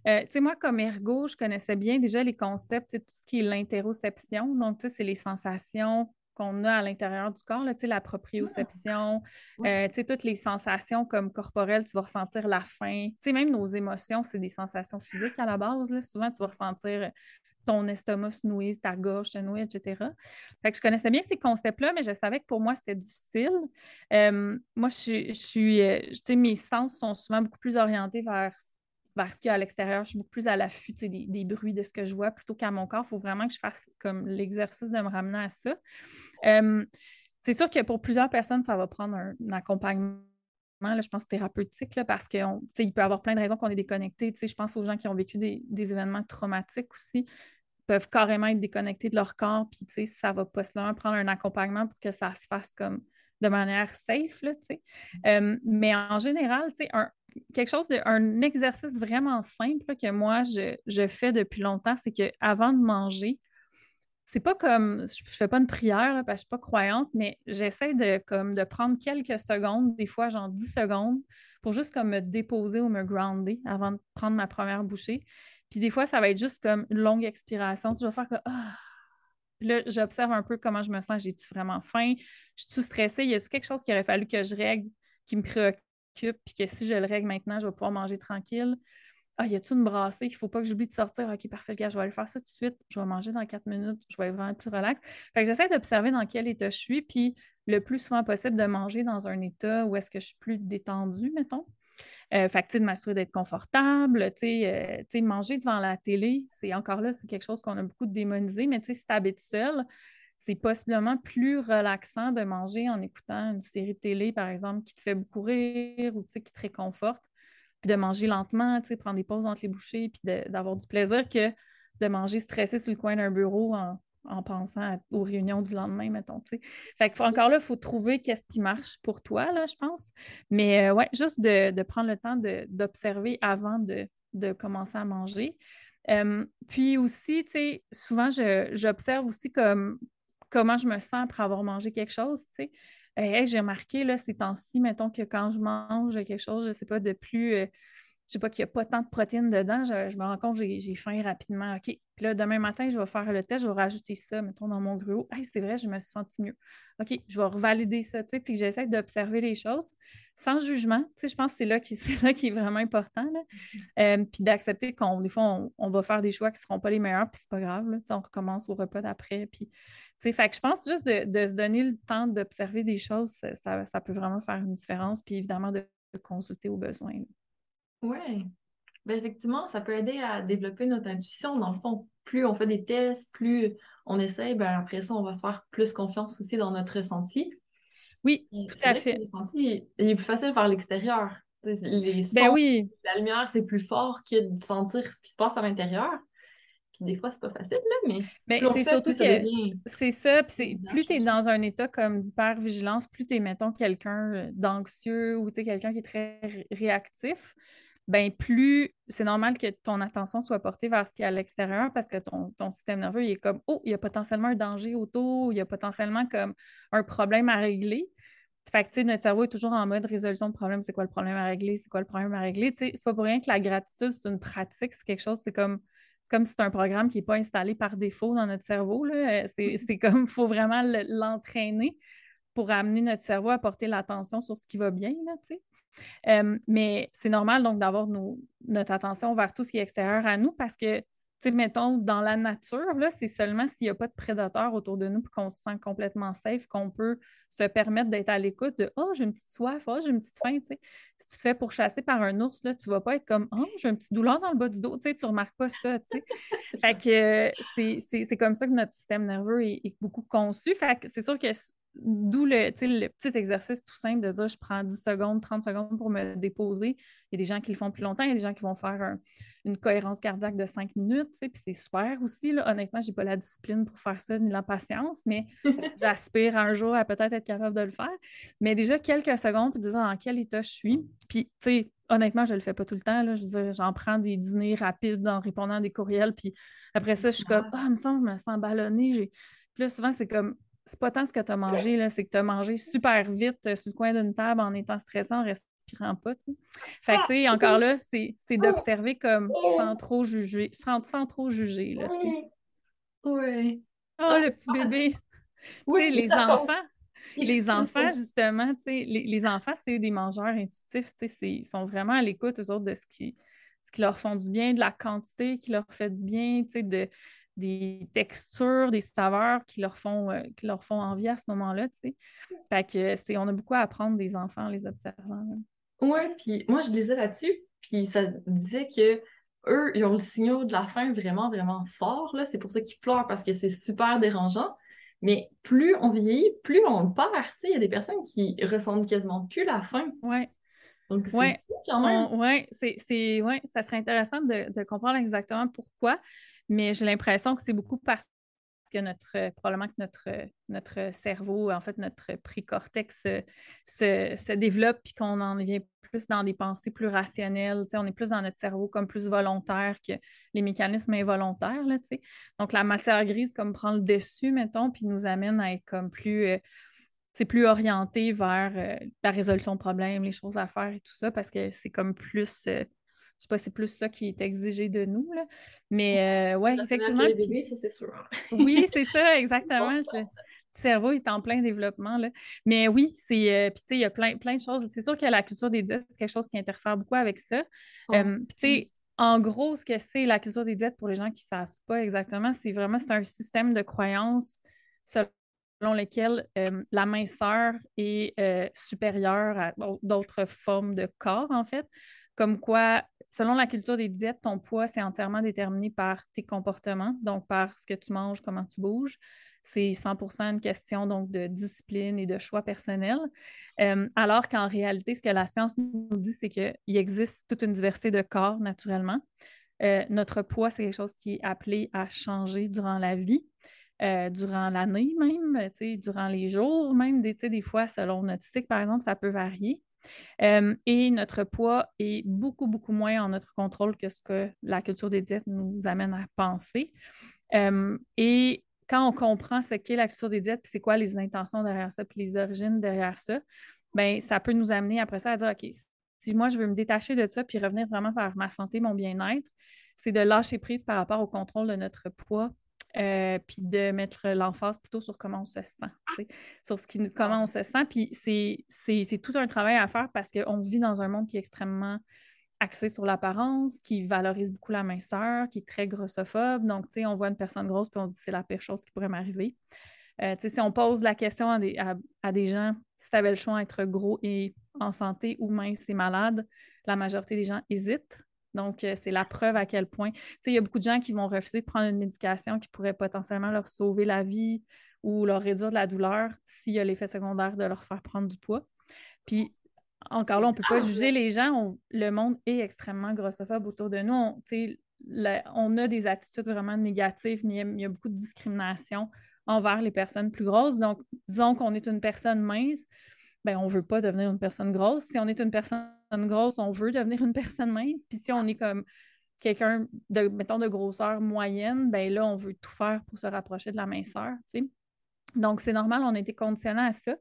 Euh, tu sais, moi, comme ergo, je connaissais bien déjà les concepts, tout ce qui est l'interoception. Donc, tu sais, c'est les sensations qu'on a à l'intérieur du corps, là, la proprioception, euh, toutes les sensations comme corporelles, tu vas ressentir la faim. Même nos émotions, c'est des sensations physiques à la base. Là. Souvent, tu vas ressentir ton estomac se nouer, ta gorge se nouer, etc. Fait que je connaissais bien ces concepts-là, mais je savais que pour moi, c'était difficile. Moi, je, suis, euh, mes sens sont souvent beaucoup plus orientés vers, vers ce qu'il y a à l'extérieur. Je suis beaucoup plus à l'affût des, des bruits de ce que je vois plutôt qu'à mon corps. Il faut vraiment que je fasse comme l'exercice de me ramener à ça. C'est sûr que pour plusieurs personnes, ça va prendre un, accompagnement je pense, thérapeutique, parce qu'il peut y avoir plein de raisons qu'on est déconnecté. Je pense aux gens qui ont vécu des événements traumatiques aussi peuvent carrément être déconnectés de leur corps, puis tu sais, ça va possiblement prendre un accompagnement pour que ça se fasse comme de manière safe, là, tu sais. Euh, mais en général, tu sais, quelque chose de, un exercice vraiment simple que moi, je, fais depuis longtemps, c'est qu'avant de manger, c'est pas comme, je, fais pas une prière, parce que je suis pas croyante, mais j'essaie de, comme, de prendre quelques secondes, des fois genre 10 secondes, pour juste comme me déposer ou me grounder avant de prendre ma première bouchée. Puis des fois, ça va être juste comme une longue expiration. Tu vas faire comme ah! Puis là, j'observe un peu comment je me sens. J'ai-tu vraiment faim? Je suis stressée? Y a-t-il quelque chose qu'il aurait fallu que je règle qui me préoccupe? Puis que si je le règle maintenant, je vais pouvoir manger tranquille? Ah, y a-tu une brassée ne faut pas que j'oublie de sortir? OK, parfait, gars, je vais aller faire ça tout de suite. Je vais manger dans quatre minutes. Je vais être vraiment plus relax. Fait que j'essaie d'observer dans quel état je suis, puis le plus souvent possible de manger dans un état où est-ce que je suis plus détendue, mettons. Euh, fait que, de m'assurer d'être confortable, euh, tu sais, manger devant la télé, c'est encore là, c'est quelque chose qu'on a beaucoup démonisé, mais si tu habites seul, c'est possiblement plus relaxant de manger en écoutant une série de télé, par exemple, qui te fait beaucoup rire ou qui te réconforte, puis de manger lentement, prendre des pauses entre les bouchées, puis d'avoir du plaisir que de manger stressé sur le coin d'un bureau en, en pensant aux réunions du lendemain, mettons. Fait que, encore là, il faut trouver qu'est-ce qui marche pour toi, là, je pense. Mais euh, ouais, juste de, prendre le temps d'observer avant de, commencer à manger. Euh, puis aussi, tu sais, souvent, j'observe aussi comme comment je me sens après avoir mangé quelque chose, tu sais. j'ai remarqué, là, ces temps-ci, mettons que quand je mange quelque chose, je ne sais pas, de plus... Je sais pas qu'il n'y a pas tant de protéines dedans, je, me rends compte que j'ai faim rapidement. OK. Puis là, demain matin, je vais faire le test, je vais rajouter ça, mettons, dans mon gruau. Hey, c'est vrai, je me suis sentie mieux. OK, je vais revalider ça, tu sais, puis j'essaie d'observer les choses sans jugement. Tu sais, je pense que c'est là, qui, est vraiment important. Là. Euh, puis d'accepter qu'on, des fois, on, va faire des choix qui ne seront pas les meilleurs, puis c'est pas grave. Là, on recommence au repas d'après. Puis, tu sais, fait que je pense juste de, se donner le temps d'observer des choses, ça, peut vraiment faire une différence. Puis évidemment, de, consulter aux besoins. Oui. Ben, effectivement, ça peut aider à développer notre intuition. Dans le fond, plus on fait des tests, plus on essaye, ben, après ça, on va se faire plus confiance aussi dans notre ressenti. Oui, tout à fait. Le ressenti, il est plus facile par l'extérieur. Les ben oui. la lumière, c'est plus fort que de sentir ce qui se passe à l'intérieur. Puis des fois, c'est pas facile, là, mais. mais c'est surtout que c'est ça. Puis plus tu es dans un état comme d'hypervigilance, plus tu es, mettons, quelqu'un euh, d'anxieux ou quelqu'un qui est très réactif ben plus c'est normal que ton attention soit portée vers ce qui est à l'extérieur parce que ton, système nerveux il est comme Oh, il y a potentiellement un danger autour, il y a potentiellement comme un problème à régler. Fait que, notre cerveau est toujours en mode résolution de problème. C'est quoi le problème à régler? C'est quoi le problème à régler? C'est pas pour rien que la gratitude, c'est une pratique, c'est quelque chose, c'est comme comme si c'est un programme qui n'est pas installé par défaut dans notre cerveau. C'est comme, il faut vraiment l'entraîner pour amener notre cerveau à porter l'attention sur ce qui va bien. Là, euh, mais c'est normal donc d'avoir notre attention vers tout ce qui est extérieur à nous parce que, tu sais, mettons, dans la nature, là, c'est seulement s'il n'y a pas de prédateurs autour de nous et qu'on se sent complètement safe qu'on peut se permettre d'être à l'écoute de Oh, j'ai une petite soif, oh, j'ai une petite faim. Si tu te fais pourchasser par un ours, là, tu ne vas pas être comme Oh, j'ai une petite douleur dans le bas du dos. Tu ne remarques pas ça. fait que c'est comme ça que notre système nerveux est, beaucoup conçu. C'est sûr que D'où le, petit exercice tout simple de dire je prends 10 secondes, 30 secondes pour me déposer. Il y a des gens qui le font plus longtemps, il y a des gens qui vont faire une cohérence cardiaque de 5 minutes, puis c'est super aussi. Là. Honnêtement, je n'ai pas la discipline pour faire ça ni la patience, mais j'aspire un jour à peut-être être capable de le faire. Mais déjà quelques secondes pour dire dans quel état je suis. Puis, tu sais, honnêtement, je ne le fais pas tout le temps. Là. Je j'en prends des dîners rapides en répondant à des courriels, puis après ça, je suis comme, ah, oh, il me semble, je me sens ballonnée. Puis là, souvent, c'est comme, c'est pas tant ce que tu as mangé, c'est que tu as mangé super vite euh, sur le coin d'une table en étant stressant, en respirant pas. Fait que, tu sais, encore là, c'est d'observer comme sans trop juger, sans, trop juger. Là, oui. Oh, le petit bébé. Oui, les enfants, les enfants, justement, les, les enfants, c'est des mangeurs intuitifs, ils sont vraiment à l'écoute, eux autres, de ce qui, ce qui leur font du bien, de la quantité qui leur fait du bien, de, des textures, des saveurs qui leur font, euh, qui leur font envie à ce moment-là, tu Fait que c'est, on a beaucoup à apprendre des enfants en les observant. Oui, puis moi, je lisais là-dessus, puis ça disait que eux, ils ont le signal de la faim vraiment, vraiment fort, là. C'est pour ça qu'ils pleurent, parce que c'est super dérangeant. Mais plus on vieillit, plus on le perd. Il y a des personnes qui ressentent quasiment plus la faim. Oui. Donc, c'est ouais. ouais, c'est, ouais, ça serait intéressant de, de, comprendre exactement pourquoi, mais j'ai l'impression que c'est beaucoup parce que notre, probablement que notre, notre cerveau, en fait, notre précortex se, se, se développe puis qu'on en vient plus dans des pensées plus rationnelles. On est plus dans notre cerveau comme plus volontaire que les mécanismes involontaires. Là, Donc, la matière grise comme prend le dessus, mettons, puis nous amène à être comme plus, euh, plus orienté vers euh, la résolution de problèmes, les choses à faire et tout ça, parce que c'est comme plus. Euh, je sais pas, c'est plus ça qui est exigé de nous. Là. Mais ouais, effectivement. ça, c'est sûr. oui, c'est ça, exactement cerveau est en plein développement. Là. Mais oui, c'est. Euh, puis, tu sais, il y a plein, plein de choses. C'est sûr que la culture des diètes, c'est quelque chose qui interfère beaucoup avec ça. Euh, puis, tu sais, en gros, ce que c'est la culture des diètes pour les gens qui ne savent pas exactement, c'est vraiment c'est un système de croyances selon lequel euh, la minceur est supérieure à d'autres formes de corps, en fait. Comme quoi, selon la culture des diètes, ton poids, c'est entièrement déterminé par tes comportements, donc par ce que tu manges, comment tu bouges c'est 100% une question donc de discipline et de choix personnel. Euh, alors qu'en réalité, ce que la science nous dit, c'est qu'il existe toute une diversité de corps naturellement. Euh, notre poids, c'est quelque chose qui est appelé à changer durant la vie. Euh, durant l'année même, durant les jours même, des, des fois, selon notre cycle, par exemple, ça peut varier. Et notre poids est beaucoup, beaucoup moins en notre contrôle que ce que la culture des diètes nous amène à penser. et quand on comprend ce qu'est la culture des diètes, c'est quoi les intentions derrière ça, puis les origines derrière ça, bien, ça peut nous amener après ça à dire, OK, si moi, je veux me détacher de ça, puis revenir vraiment vers ma santé, mon bien-être, c'est de lâcher prise par rapport au contrôle de notre poids, euh, puis de mettre l'emphase plutôt sur comment on se sent, sur ce qui, comment on se sent. Puis c'est tout un travail à faire parce qu'on vit dans un monde qui est extrêmement axé sur l'apparence, qui valorise beaucoup la minceur, qui est très grossophobe. Donc, tu sais, on voit une personne grosse puis on se dit c'est la pire chose qui pourrait m'arriver. Euh, si on pose la question à des, gens, si tu avais le choix d'être gros et en santé ou mince et malade, la majorité des gens hésitent. Donc, euh, c'est la preuve à quel point. Tu sais, il y a beaucoup de gens qui vont refuser de prendre une médication qui pourrait potentiellement leur sauver la vie ou leur réduire la douleur s'il y a l'effet secondaire de leur faire prendre du poids. Puis, encore là, on ne peut pas juger les gens. le monde est extrêmement grossophobe autour de nous. On, on a des attitudes vraiment négatives, mais il y, a, beaucoup de discrimination envers les personnes plus grosses. Donc, disons qu'on est une personne mince, ben, on ne veut pas devenir une personne grosse. Si on est une personne grosse, on veut devenir une personne mince. Puis si on est comme quelqu'un de, mettons, de grosseur moyenne, ben là, on veut tout faire pour se rapprocher de la minceur. Donc, c'est normal, on a été conditionné à ça.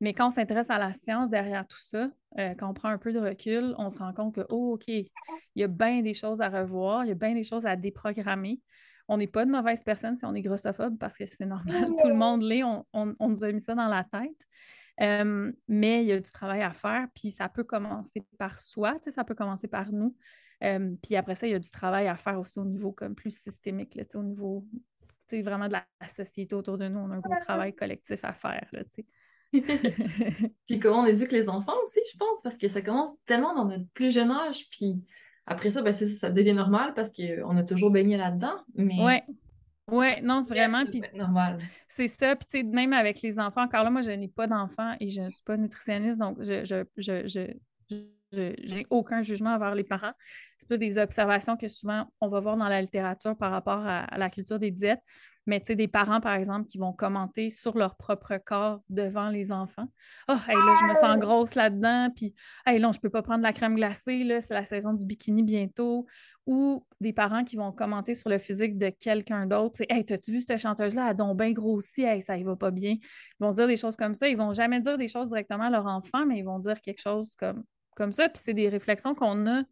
Mais quand on s'intéresse à la science derrière tout ça, euh, quand on prend un peu de recul, on se rend compte que, oh, OK, il y a bien des choses à revoir, il y a bien des choses à déprogrammer. On n'est pas de mauvaise personne si on est grossophobe parce que c'est normal, tout le monde l'est, on, nous a mis ça dans la tête. Euh, mais il y a du travail à faire, puis ça peut commencer par soi, ça peut commencer par nous. Euh, puis après ça, il y a du travail à faire aussi au niveau comme plus systémique, là, au niveau vraiment de la, société autour de nous. On a un gros travail collectif à faire. Là, puis comment on éduque les enfants aussi, je pense, parce que ça commence tellement dans notre plus jeune âge, puis après ça, ben, ça, devient normal parce qu'on a toujours baigné là-dedans. Mais... Ouais. Oui, non, c'est vraiment. Normal. C'est ça. Puis, tu sais, même avec les enfants, encore là, moi, je n'ai pas d'enfants et je ne suis pas nutritionniste, donc je, je, je, je n'ai aucun jugement envers les parents. C'est plus des observations que souvent on va voir dans la littérature par rapport à la culture des diètes mais tu sais, des parents, par exemple, qui vont commenter sur leur propre corps devant les enfants. Oh, hey, là, je me sens ah! grosse là-dedans, puis hey, là, je peux pas prendre la crème glacée, là, c'est la saison du bikini bientôt. Ou des parents qui vont commenter sur le physique de quelqu'un d'autre. Hey, t'as-tu vu cette chanteuse-là? Elle a donc bien grossi, hey, ça y va pas bien. Ils vont dire des choses comme ça. Ils vont jamais dire des choses directement à leur enfant, mais ils vont dire quelque chose comme, comme ça. Puis c'est des réflexions qu'on a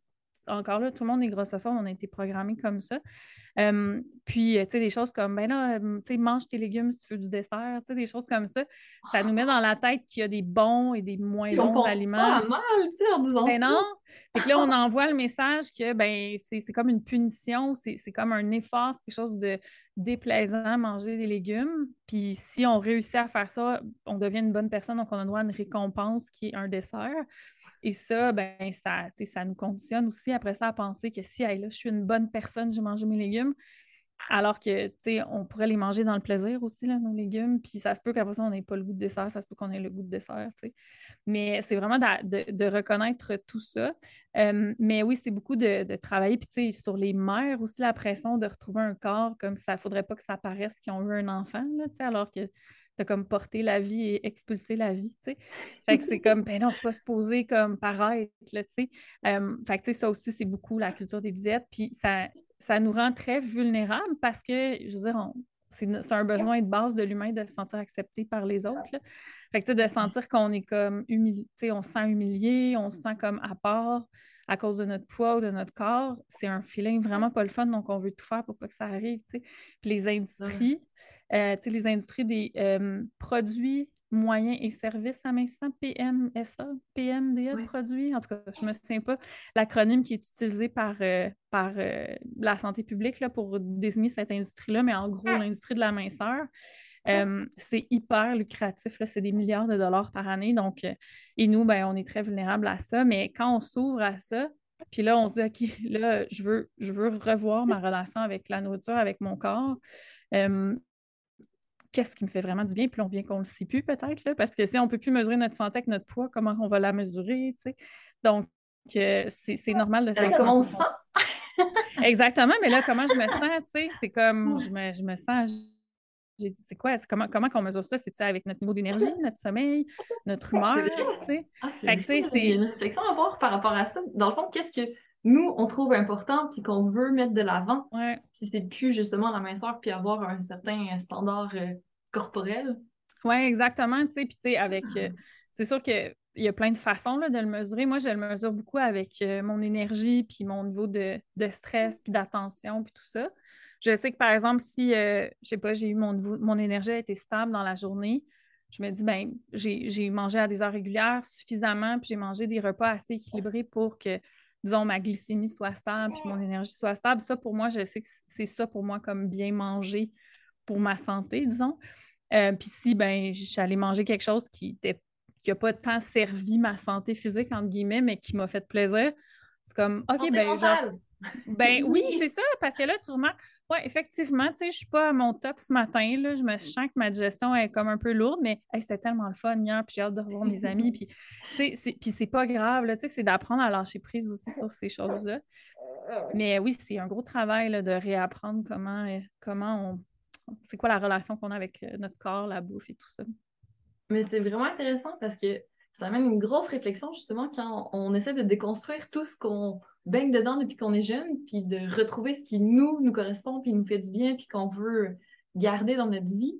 encore là, tout le monde est grossophobe, on a été programmé comme ça. puis, tu sais, des choses comme, ben là, tu sais, mange tes légumes si tu veux du dessert, tu sais, des choses comme ça. Ça nous met dans la tête qu'il y a des bons et des moins bons aliments. Pas mal, tu sais, en disant ben ça. non. Fait que là, on envoie le message que, ben, c'est comme une punition, c'est comme un effort, c'est quelque chose de déplaisant, manger des légumes. Puis si on réussit à faire ça, on devient une bonne personne, donc on a droit à une récompense qui est un dessert. Et ça, ben, ça, ça nous conditionne aussi après ça à penser que si là, je suis une bonne personne, j'ai mangé mes légumes, alors que, on pourrait les manger dans le plaisir aussi, là, nos légumes. Puis ça se peut qu'après ça, on n'ait pas le goût de dessert, ça se peut qu'on ait le goût de dessert, Mais c'est vraiment de, reconnaître tout ça. Mais oui, c'est beaucoup de, travailler. Puis, sur les mères aussi, la pression de retrouver un corps comme ça. Il faudrait pas que ça paraisse qu'ils ont eu un enfant, là, alors que de comme porter la vie et expulser la vie, tu sais. Fait que c'est comme, ben non, c'est pas supposé comme paraître, là, tu sais. Euh, fait que, tu sais, ça aussi, c'est beaucoup la culture des diètes, puis ça, ça nous rend très vulnérables parce que, je veux dire, c'est un besoin de base de l'humain de se sentir accepté par les autres, là. Fait que, tu sais, de sentir qu'on est comme humilié, on se sent humilié, on se sent comme à part à cause de notre poids ou de notre corps, c'est un feeling vraiment pas le fun, donc on veut tout faire pour pas que ça arrive, tu sais. Puis les industries, euh, les industries des euh, produits, moyens et services amincissants, PMSA, PMDA, produits, en tout cas, je ne me souviens pas l'acronyme qui est utilisé par, euh, par la santé publique là, pour désigner cette industrie-là, mais en gros, l'industrie de la minceur. c'est hyper lucratif, c'est des milliards de dollars par année. Donc, et nous, ben, on est très vulnérables à ça. Mais quand on s'ouvre à ça, puis là, on se dit, OK, là, je veux, je veux revoir ma relation avec la nourriture, avec mon corps qu'est-ce qui me fait vraiment du bien, puis on vient qu'on le sait plus peut-être, parce que si on ne peut plus mesurer notre santé avec notre poids, comment on va la mesurer, tu sais? Donc, euh, c'est normal de savoir. Comment on se sent? Exactement, mais là, comment je me sens, tu sais? C'est comme, je me, je me sens... J'ai dit, c'est quoi? Comment, comment qu'on mesure ça? C'est-tu avec notre niveau d'énergie, notre sommeil, notre humeur? tu sais? Ah, c'est une réflexion à voir par rapport à ça. Dans le fond, qu'est-ce que nous, on trouve important puis qu'on veut mettre de l'avant? Si c'est plus justement la minceur puis avoir un certain standard euh, corporel. Oui, exactement. Tu sais, puis tu sais, avec. Euh, c'est sûr qu'il y a plein de façons là, de le mesurer. Moi, je le mesure beaucoup avec euh, mon énergie, puis mon niveau de, stress, puis d'attention, puis tout ça. Je sais que, par exemple, si, euh, je sais pas, j'ai eu mon, mon énergie a été stable dans la journée, je me dis, ben j'ai mangé à des heures régulières suffisamment, puis j'ai mangé des repas assez équilibrés pour que, disons, ma glycémie soit stable, puis mon énergie soit stable. Ça, pour moi, je sais que c'est ça pour moi comme bien manger pour ma santé, disons. Euh, puis si ben, j'allais manger quelque chose qui n'a pas tant servi ma santé physique, entre guillemets, mais qui m'a fait plaisir, c'est comme, OK, ben, genre. Ben oui, c'est ça, parce que là, tu remarques, ouais, effectivement, tu sais, je suis pas à mon top ce matin, là, je me sens que ma digestion est comme un peu lourde, mais c'était tellement le fun hier, puis j'ai hâte de revoir mes amis, puis, tu sais, puis c'est pas grave, là, tu sais, c'est d'apprendre à lâcher prise aussi sur ces choses-là. Mais oui, c'est un gros travail là, de réapprendre comment, comment on, c'est quoi la relation qu'on a avec euh, notre corps, la bouffe et tout ça. Mais c'est vraiment intéressant parce que ça amène une grosse réflexion justement quand on essaie de déconstruire tout ce qu'on baigne dedans depuis qu'on est jeune, puis de retrouver ce qui nous, nous correspond, puis nous fait du bien, puis qu'on veut garder dans notre vie.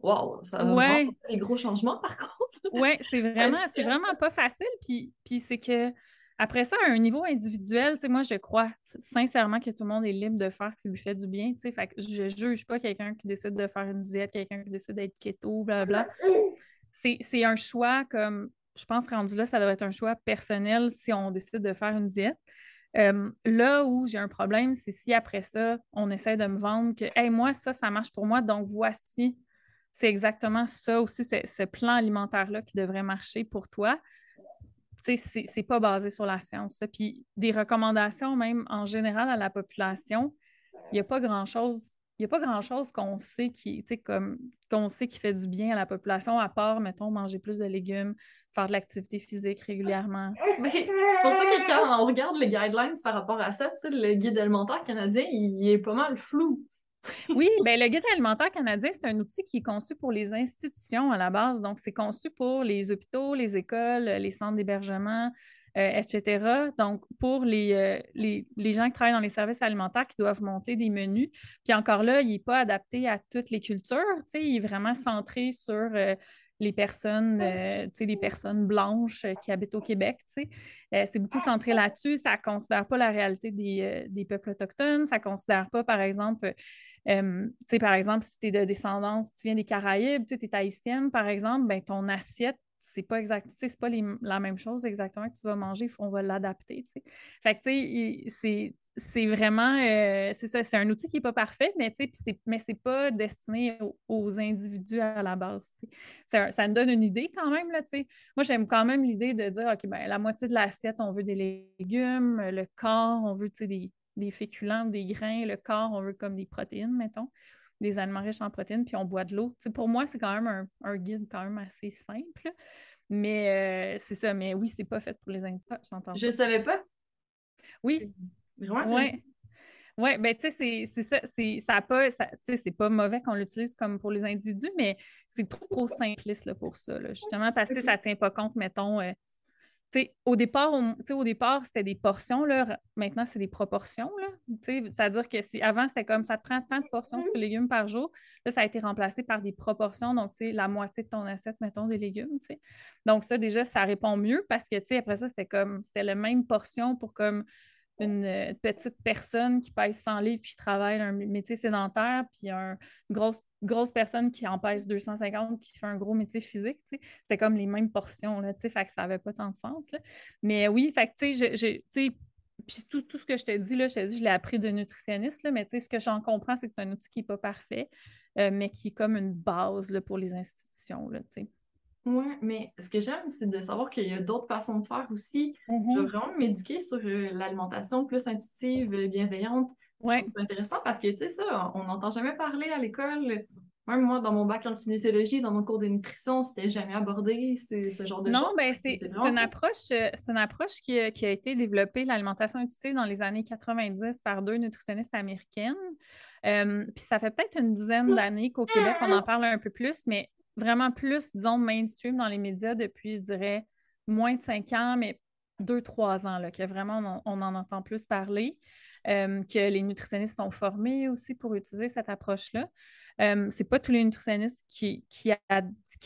Wow, ça va ouais. des gros changements par contre. Oui, c'est vraiment, c'est vraiment pas facile. Puis, puis c'est que après ça, à un niveau individuel, moi, je crois sincèrement que tout le monde est libre de faire ce qui lui fait du bien. Fait que je ne juge pas quelqu'un qui décide de faire une diète, quelqu'un qui décide d'être keto, blablabla. C'est un choix comme, je pense, rendu là, ça doit être un choix personnel si on décide de faire une diète. Euh, là où j'ai un problème, c'est si après ça, on essaie de me vendre que, hey, moi, ça, ça marche pour moi, donc voici, c'est exactement ça aussi, ce plan alimentaire-là qui devrait marcher pour toi c'est pas basé sur la science. Puis des recommandations, même en général à la population, il n'y a pas grand-chose. Il a pas grand-chose qu'on sait qu'on sait qui fait du bien à la population, à part, mettons, manger plus de légumes, faire de l'activité physique régulièrement. c'est pour ça que quand on regarde les guidelines par rapport à ça, le guide alimentaire canadien, il est pas mal flou. Oui, bien, le guide alimentaire canadien, c'est un outil qui est conçu pour les institutions à la base. Donc, c'est conçu pour les hôpitaux, les écoles, les centres d'hébergement, euh, etc. Donc, pour euh, les, les, gens qui travaillent dans les services alimentaires qui doivent monter des menus. Puis encore là, il n'est pas adapté à toutes les cultures. Il est vraiment centré sur euh, les personnes, euh, les personnes blanches qui habitent au Québec. c'est beaucoup centré là-dessus. Ça ne considère pas la réalité des, des, peuples autochtones. Ça ne considère pas, par exemple, par exemple, si tu es de descendance, tu viens des Caraïbes, tu es haïtienne, par exemple, ben, ton assiette c'est pas exact, c'est pas la même chose exactement que tu vas manger, on va l'adapter. Fait que tu sais, c'est vraiment euh, c'est ça, c'est un outil qui n'est pas parfait, mais tu sais, mais c'est pas destiné aux, individus à la base. Ça, ça, me donne une idée quand même, là, tu sais. Moi, j'aime quand même l'idée de dire, OK, ben la moitié de l'assiette, on veut des légumes, le corps, on veut des, des féculents, des grains, le corps, on veut comme des protéines, mettons des aliments riches en protéines, puis on boit de l'eau. pour moi, c'est quand même un, guide quand même assez simple. Mais euh, c'est ça, mais oui, c'est pas fait pour les individus. Je savais pas. Oui. Vraiment? Oui. Oui, ben tu sais, c'est ça, ça pas, c'est pas mauvais qu'on l'utilise comme pour les individus, mais c'est trop, trop simpliste là, pour ça, justement, parce que ça ne tient pas compte, mettons, euh, au départ, au départ, c'était des portions. Là. Maintenant, c'est des proportions. C'est-à-dire que si, avant, c'était comme ça te prend tant de portions de légumes par jour. Là, ça a été remplacé par des proportions. Donc, la moitié de ton assiette, mettons, des légumes. Donc, ça, déjà, ça répond mieux parce que, après ça, c'était comme c'était la même portion pour comme une euh, petite personne qui pèse 100 livres puis qui travaille un métier sédentaire, puis une grosse, grosse personne qui en pèse 250 puis qui fait un gros métier physique. C'était comme les mêmes portions, là, fait que ça n'avait pas tant de sens. Mais oui, fait que, puis tout, tout, ce que je te dis, là, je te je l'ai appris de nutritionniste, là, mais ce que j'en comprends, c'est que c'est un outil qui n'est pas parfait, euh, mais qui est comme une base là, pour les institutions. Là, oui, mais ce que j'aime, c'est de savoir qu'il y a d'autres façons de faire aussi. Je veux mm-hmm. vraiment m'éduquer sur euh, l'alimentation plus intuitive, euh, bienveillante. Ouais. C'est intéressant parce que, tu sais, ça, on n'entend jamais parler à l'école. Même moi, dans mon bac en kinésiologie, dans mon cours de nutrition, c'était jamais abordé, ce genre de choses. Non, ben c'est une approche, euh, c'est une approche qui a, qui a été développée, l'alimentation intuitive, dans les années 90 par deux nutritionnistes américaines. puis ça fait peut-être une dizaine d'années qu'au Québec, on en parle un peu plus, mais vraiment plus, disons, mainstream dans les médias depuis, je dirais, moins de cinq ans, mais deux, trois ans, là, que vraiment on, en entend plus parler, euh, que les nutritionnistes sont formés aussi pour utiliser cette approche-là. Euh, Ce n'est pas tous les nutritionnistes qui, qui,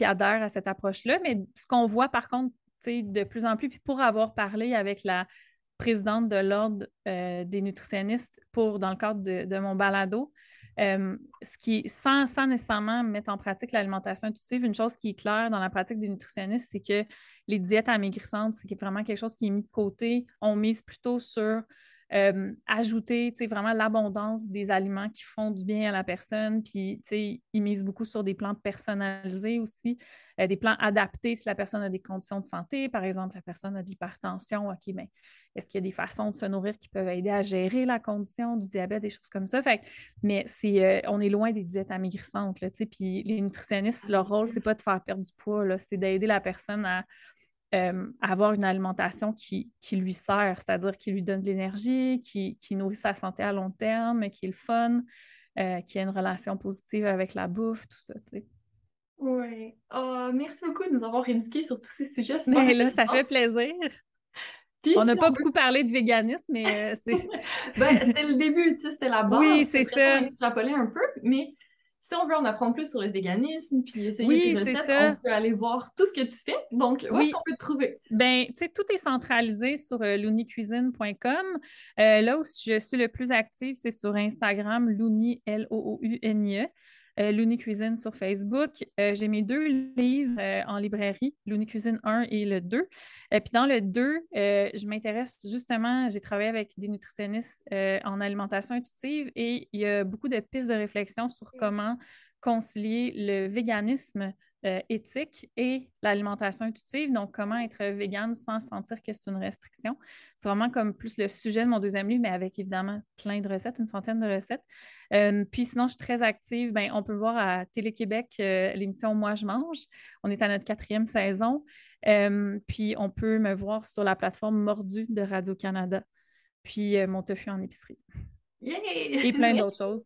adhèrent à cette approche-là, mais ce qu'on voit par contre de plus en plus, puis pour avoir parlé avec la présidente de l'Ordre euh, des nutritionnistes pour, dans le cadre de mon balado, ce qui, sans, sans, nécessairement mettre en pratique l'alimentation intuitive, une chose qui est claire dans la pratique des nutritionnistes, c'est que les diètes amaigrissantes, c'est vraiment quelque chose qui est mis de côté. On mise plutôt sur euh, ajouter vraiment l'abondance des aliments qui font du bien à la personne. Puis, ils misent beaucoup sur des plans personnalisés aussi, euh, des plans adaptés si la personne a des conditions de santé. Par exemple, la personne a de l'hypertension. OK, mais ben, est-ce qu'il y a des façons de se nourrir qui peuvent aider à gérer la condition du diabète, des choses comme ça? Fait, mais c'est, euh, on est loin des diètes amaigrissantes. Là, puis les nutritionnistes, leur rôle, c'est pas de faire perdre du poids, c'est d'aider la personne à euh, avoir une alimentation qui, lui sert, c'est-à-dire qui lui donne de l'énergie, qui, nourrit sa santé à long terme, qui est le fun, euh, qui a une relation positive avec la bouffe, tout ça. Oui. Oh, merci beaucoup de nous avoir éduqués sur tous ces sujets. Mais là, ça fait plaisir. on n'a pas beaucoup parlé de véganisme, mais euh, c'est. ben, c'était le début, c'était la base. Oui, c'est ça. Extrapoler un peu, mais si on veut en apprendre plus sur le véganisme, puis essayer de recettes, on peut aller voir tout ce que tu fais. Donc, où est-ce qu'on peut te trouver? Ben, tu sais, tout est centralisé sur euh, loonicuisine.com. Euh, là où je suis le plus active, c'est sur Instagram, looni, L-O-O-U-N-I-E. Euh, Looney Cuisine sur Facebook. Euh, j'ai mes deux livres euh, en librairie, Looney Cuisine 1 et le 2. puis dans le 2, je m'intéresse justement, j'ai travaillé avec des nutritionnistes en alimentation intuitive et il y a beaucoup de pistes de réflexion sur comment concilier le véganisme euh, éthique et l'alimentation intuitive. Donc, comment être végane sans sentir que c'est une restriction? C'est vraiment comme plus le sujet de mon deuxième livre, mais avec évidemment plein de recettes, une centaine de recettes. Euh, puis sinon, je suis très active. Bien, on peut voir à Télé-Québec euh, l'émission Moi, je mange. On est à notre quatrième saison. puis on peut me voir sur la plateforme Mordu de Radio-Canada. Puis mon tofu en épicerie. Et plein d'autres choses.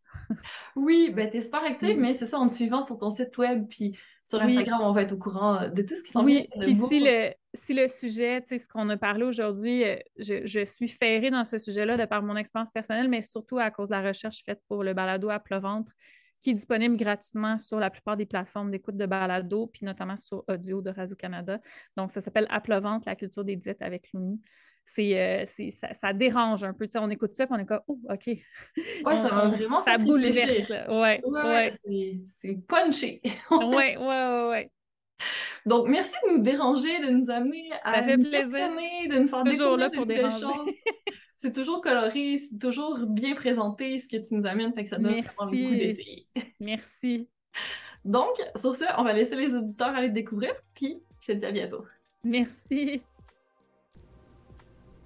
oui, ben es super active, mais c'est ça, en te suivant sur ton site web, puis sur Instagram, on va être au courant de tout ce qui s'en Oui, puis si le, si le sujet, tu sais, ce qu'on a parlé aujourd'hui, euh, je, suis ferrée dans ce sujet-là de par mon expérience personnelle, mais surtout à cause de la recherche faite pour le balado à plat ventre qui est disponible gratuitement sur la plupart des plateformes d'écoute de balado, puis notamment sur audio de Radio-Canada. Donc, ça s'appelle À vente, la culture des diètes avec Louni. C'est, ça, ça, dérange un peu. on écoute ça, puis on est comme, oh, OK. Ouais, ça va vraiment Ça bouleverse. Ouais, ouais, C'est punché. ouais, ouais, ouais, ouais. Donc, merci de nous déranger, de nous amener à ça fait nous plaisir. de nous faire toujours là pour déranger. c'est toujours coloré, c'est toujours bien présenté ce que tu nous amènes, fait que ça donne merci. envie d'essayer. Merci. Donc, sur ce, on va laisser les auditeurs aller te découvrir, puis je te dis à bientôt. Merci.